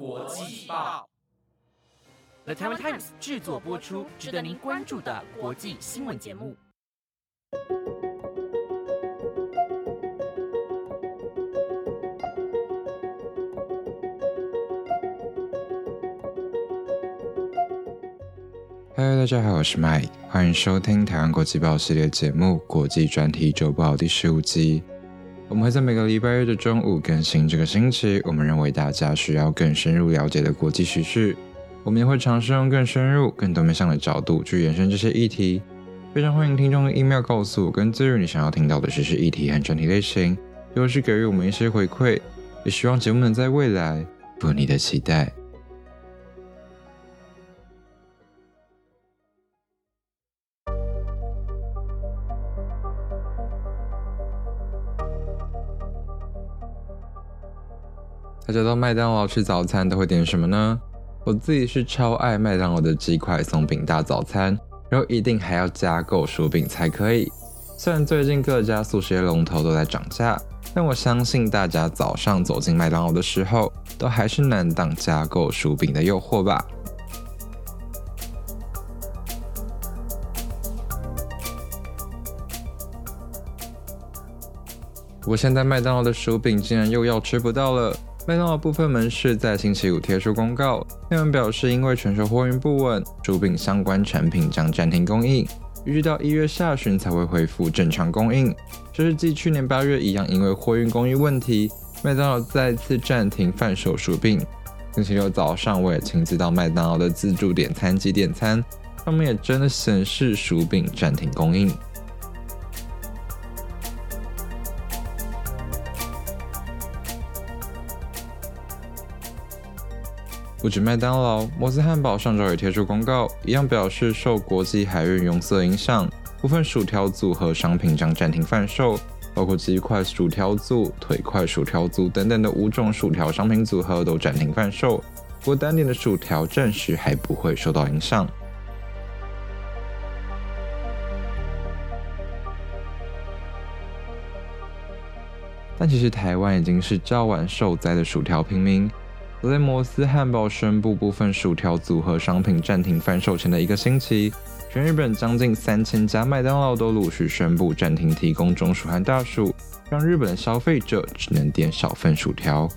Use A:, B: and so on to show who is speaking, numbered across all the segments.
A: 国际报，The Taiwan Times 制作播出，值得您关注的国际新闻节目。
B: 嗨，大家好，我是 Mike，欢迎收听台湾国际报系列节目《国际专题周报》第十五集。我们会在每个礼拜日的中午更新这个星期我们认为大家需要更深入了解的国际时事。我们也会尝试用更深入、更多面向的角度去延伸这些议题。非常欢迎听众的 email 告诉我跟资源你想要听到的时事议题和专题类型，又是给予我们一些回馈。也希望节目能在未来符合你的期待。大家到麦当劳吃早餐都会点什么呢？我自己是超爱麦当劳的鸡块松饼大早餐，然后一定还要加购薯饼才可以。虽然最近各家速食龙头都在涨价，但我相信大家早上走进麦当劳的时候，都还是难挡加购薯饼的诱惑吧。不过现在麦当劳的薯饼竟然又要吃不到了。麦当劳部分门市在星期五贴出公告，内容表示因为全球货运不稳，薯饼相关产品将暂停供应，预计到一月下旬才会恢复正常供应。这是继去年八月一样，因为货运供应问题，麦当劳再次暂停贩售薯饼。星期六早上，我也亲自到麦当劳的自助点餐机点餐，上面也真的显示薯饼暂停供应。不止麦当劳，摩斯汉堡上周也贴出公告，一样表示受国际海运拥塞影响，部分薯条组合商品将暂停贩售，包括鸡块薯条组、腿块薯条组等等的五种薯条商品组合都暂停贩售。不过单点的薯条暂时还不会受到影响。但其实台湾已经是早晚受灾的薯条平民。在摩斯汉堡宣布部分薯条组合商品暂停贩售前的一个星期，全日本将近三千家麦当劳都陆续宣布暂停提供中薯和大薯，让日本的消费者只能点少份薯条。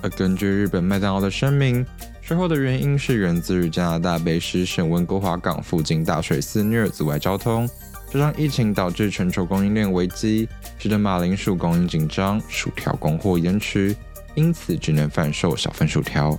B: 而根据日本麦当劳的声明，最后的原因是源自于加拿大北施省温哥华港附近大水肆虐，阻碍交通，加上疫情导致全球供应链危机，使得马铃薯供应紧张，薯条供货延迟。因此，只能贩售小份薯条。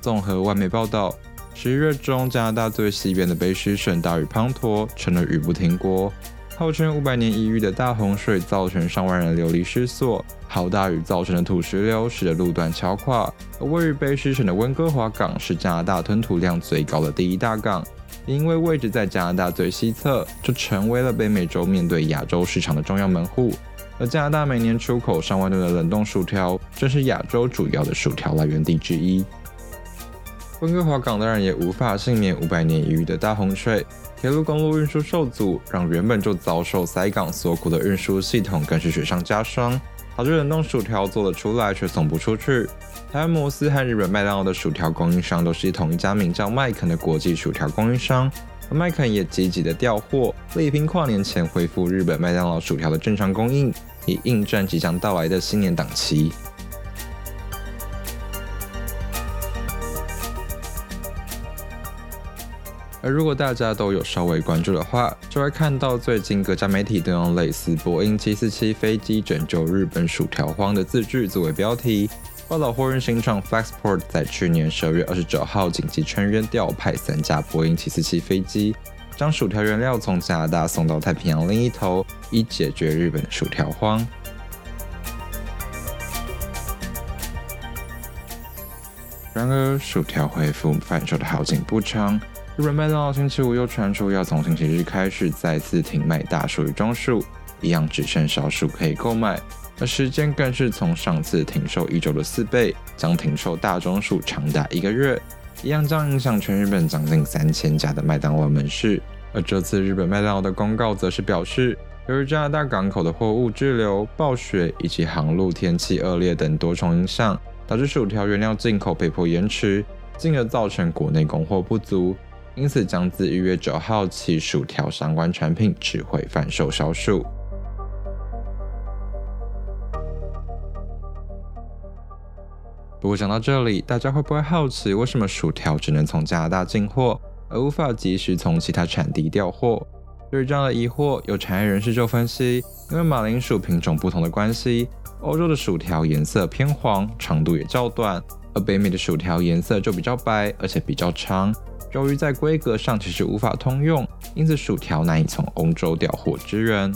B: 综合外媒报道，十一月中，加拿大最西边的卑诗省大雨滂沱，成了雨不停国。号称五百年一遇的大洪水，造成上万人流离失所。好大雨造成的土石流，使得路段桥垮。而位于卑诗省的温哥华港，是加拿大吞吐量最高的第一大港。因为位置在加拿大最西侧，就成为了北美洲面对亚洲市场的重要门户。而加拿大每年出口上万吨的冷冻薯条，正是亚洲主要的薯条来源地之一。温哥华港当然也无法幸免五百年一遇的大洪水，铁路公路运输受阻，让原本就遭受塞港锁骨的运输系统更是雪上加霜。导致冷冻薯条做了出来，却送不出去。台湾摩斯和日本麦当劳的薯条供应商都是同一家名叫麦肯的国际薯条供应商，而麦肯也积极的调货，力拼跨年前恢复日本麦当劳薯条的正常供应，以应战即将到来的新年档期。而如果大家都有稍微关注的话，就会看到最近各家媒体都用类似波音747飞机拯救日本薯条荒的字句作为标题，报道货运新创 Flexport 在去年十二月二十九号紧急成员调派三架波音七四七飞机，将薯条原料从加拿大送到太平洋另一头，以解决日本薯条荒。然而，薯条恢复贩售的好景不长。日本麦当劳星期五又传出要从星期日开始再次停卖大薯与中薯，一样只剩少数可以购买，而时间更是从上次停售一周的四倍，将停售大中薯长达一个月，一样将影响全日本将近三千家的麦当劳门市。而这次日本麦当劳的公告则是表示，由于加拿大港口的货物滞留、暴雪以及航路天气恶劣等多重影响，导致薯条原料进口被迫延迟，进而造成国内供货不足。因此，将自一月九号起，薯条相关产品只会贩售销售。不过讲到这里，大家会不会好奇，为什么薯条只能从加拿大进货，而无法及时从其他产地调货？对于这样的疑惑，有产业人士就分析，因为马铃薯品种不同的关系，欧洲的薯条颜色偏黄，长度也较短，而北美的薯条颜色就比较白，而且比较长。由于在规格上其实无法通用，因此薯条难以从欧洲调货支援。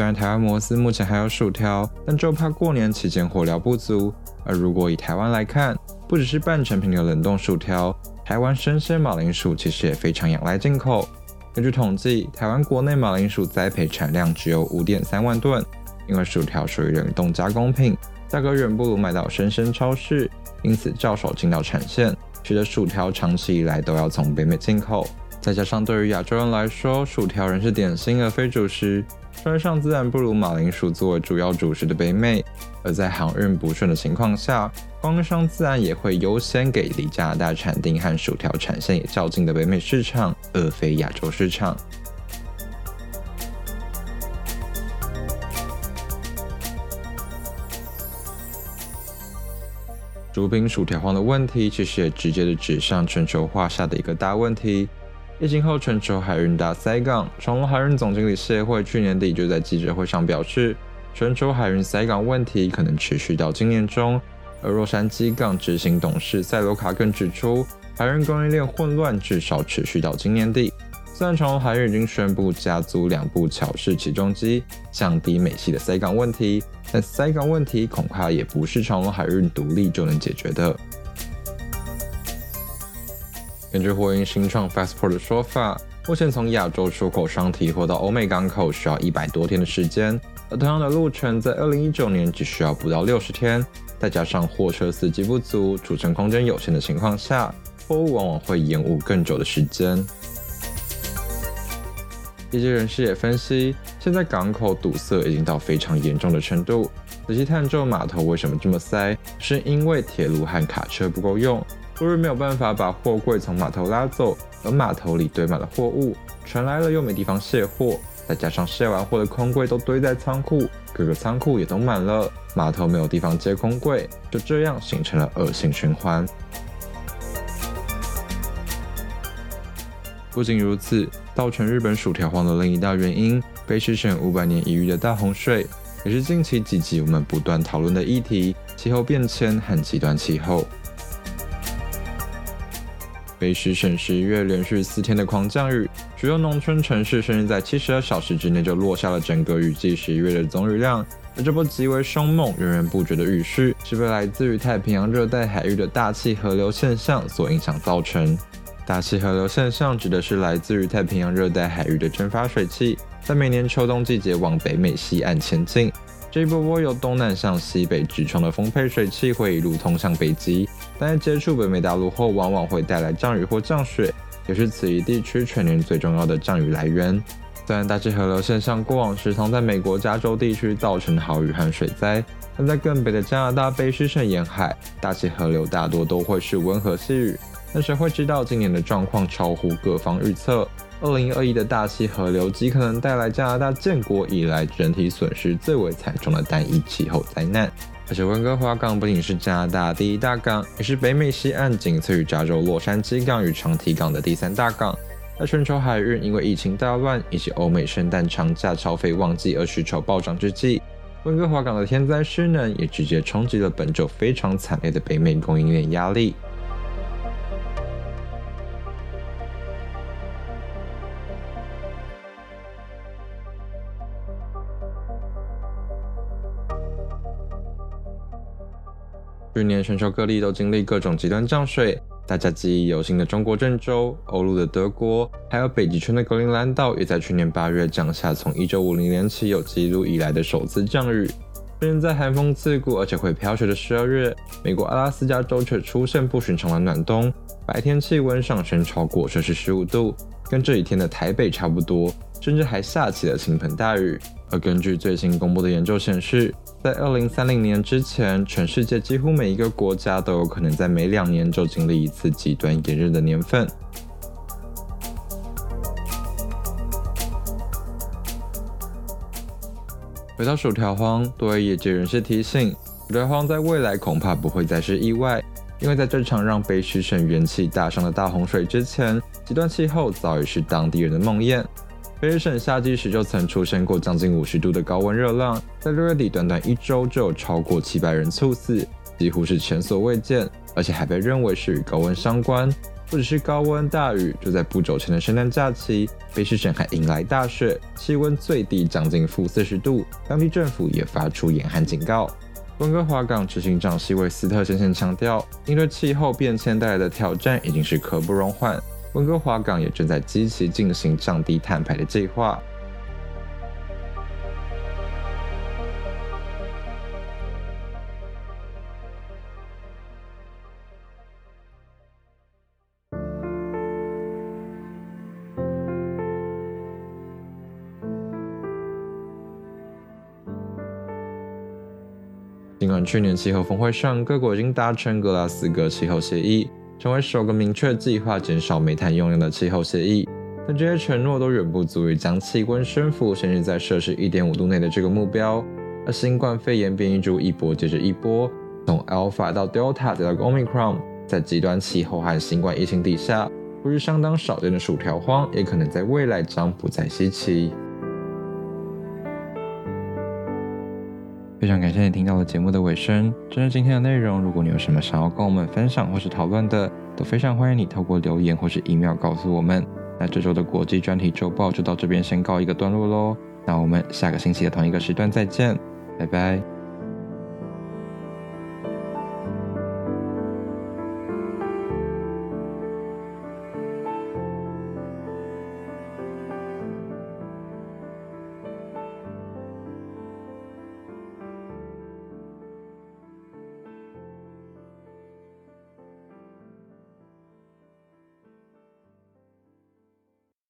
B: 虽然台湾摩斯目前还有薯条，但就怕过年期间火料不足。而如果以台湾来看，不只是半成品的冷冻薯条，台湾生鲜马铃薯其实也非常仰赖进口。根据统计，台湾国内马铃薯栽培产量只有五点三万吨，因为薯条属于冷冻加工品，价格远不如买到生鲜超市，因此较少进到产线，使得薯条长期以来都要从北美进口。再加上对于亚洲人来说，薯条仍是点心而非主食。川上自然不如马铃薯作为主要主食的北美，而在航运不顺的情况下，光商自然也会优先给离加拿大产地和薯条产线也较近的北美市场，而非亚洲市场。竹饼薯条荒的问题，其实也直接的指向全球化下的一个大问题。疫情后，全球海运大塞港。长隆海运总经理谢会去年底就在记者会上表示，全球海运塞港问题可能持续到今年中。而洛杉矶港执行董事塞罗卡更指出，海运供应链混乱至少持续到今年底。虽然长隆海运已经宣布加租两部桥式起重机，降低美系的塞港问题，但塞港问题恐怕也不是长隆海运独立就能解决的。根据货运新创 Fastport 的说法，目前从亚洲出口商提货到欧美港口需要一百多天的时间，而同样的路程在二零一九年只需要不到六十天。再加上货车司机不足、储存空间有限的情况下，货物往往会延误更久的时间。业界人士也分析，现在港口堵塞已经到非常严重的程度。仔细探究码头为什么这么塞，是因为铁路和卡车不够用。多日没有办法把货柜从码头拉走，而码头里堆满了货物，船来了又没地方卸货，再加上卸完货的空柜都堆在仓库，各个仓库也都满了，码头没有地方接空柜，就这样形成了恶性循环。不仅如此，造成日本薯条荒的另一大原因，被视成五百年一遇的大洪水，也是近期几集我们不断讨论的议题——气候变迁和极端气候。北时省十一月连续四天的狂降雨，许多农村城市甚至在七十二小时之内就落下了整个雨季十一月的总雨量。而这波极为凶猛、源源不绝的雨势，是被来自于太平洋热带海域的大气河流现象所影响造成。大气河流现象指的是来自于太平洋热带海域的蒸发水汽，在每年秋冬季节往北美西岸前进。这一波波由东南向西北直冲的丰沛水汽会一路通向北极，但在接触北美大陆后，往往会带来降雨或降雪，也是此一地区全年最重要的降雨来源。虽然大气河流现象过往时常在美国加州地区造成豪雨和水灾，但在更北的加拿大卑诗省沿海，大气河流大多都会是温和细雨。但谁会知道今年的状况超乎各方预测？二零二一的大气河流极可能带来加拿大建国以来整体损失最为惨重的单一气候灾难。而且温哥华港不仅是加拿大第一大港，也是北美西岸仅次于加州洛杉矶港与长堤港的第三大港。在全球海运因为疫情大乱以及欧美圣诞长假超费旺季而需求暴涨之际，温哥华港的天灾失能也直接冲击了本周非常惨烈的北美供应链压力。去年全球各地都经历各种极端降水，大家记忆犹新的中国郑州、欧陆的德国，还有北极圈的格陵兰岛，也在去年八月降下从1950年起有记录以来的首次降雨。甚至在寒风刺骨而且会飘雪的十二月，美国阿拉斯加州却出现不寻常的暖冬，白天气温上升超过摄氏十五度，跟这几天的台北差不多，甚至还下起了倾盆大雨。而根据最新公布的研究显示，在二零三零年之前，全世界几乎每一个国家都有可能在每两年就经历一次极端炎热的年份。回到薯条荒，多位业界人士提醒，薯条荒在未来恐怕不会再是意外，因为在这场让北区省元气大伤的大洪水之前，极端气候早已是当地人的梦魇。北省夏季时就曾出现过将近五十度的高温热浪，在六月底短短一周就有超过七百人猝死，几乎是前所未见，而且还被认为是与高温相关。不只是高温大雨，就在不久前的圣诞假期，菲士省还迎来大雪，气温最低将近负四十度，当地政府也发出严寒警告。温哥华港执行长希维斯特先生强调，应对气候变迁带来的挑战已经是刻不容缓。温哥华港也正在积极进行降低碳排的计划。尽管去年气候峰会上，各国已经达成格拉斯哥气候协议。成为首个明确计划减少煤炭用量的气候协议，但这些承诺都远不足以将气温升幅限制在摄氏一点五度内的这个目标。而新冠肺炎变异株一波接着一波，从 Alpha 到 Delta 再到 Omicron，在极端气候和新冠疫情底下，不是相当少见的薯条荒，也可能在未来将不再稀奇。非常感谢你听到了节目的尾声。针对今天的内容，如果你有什么想要跟我们分享或是讨论的，都非常欢迎你透过留言或是 email 告诉我们。那这周的国际专题周报就到这边先告一个段落喽。那我们下个星期的同一个时段再见，拜拜。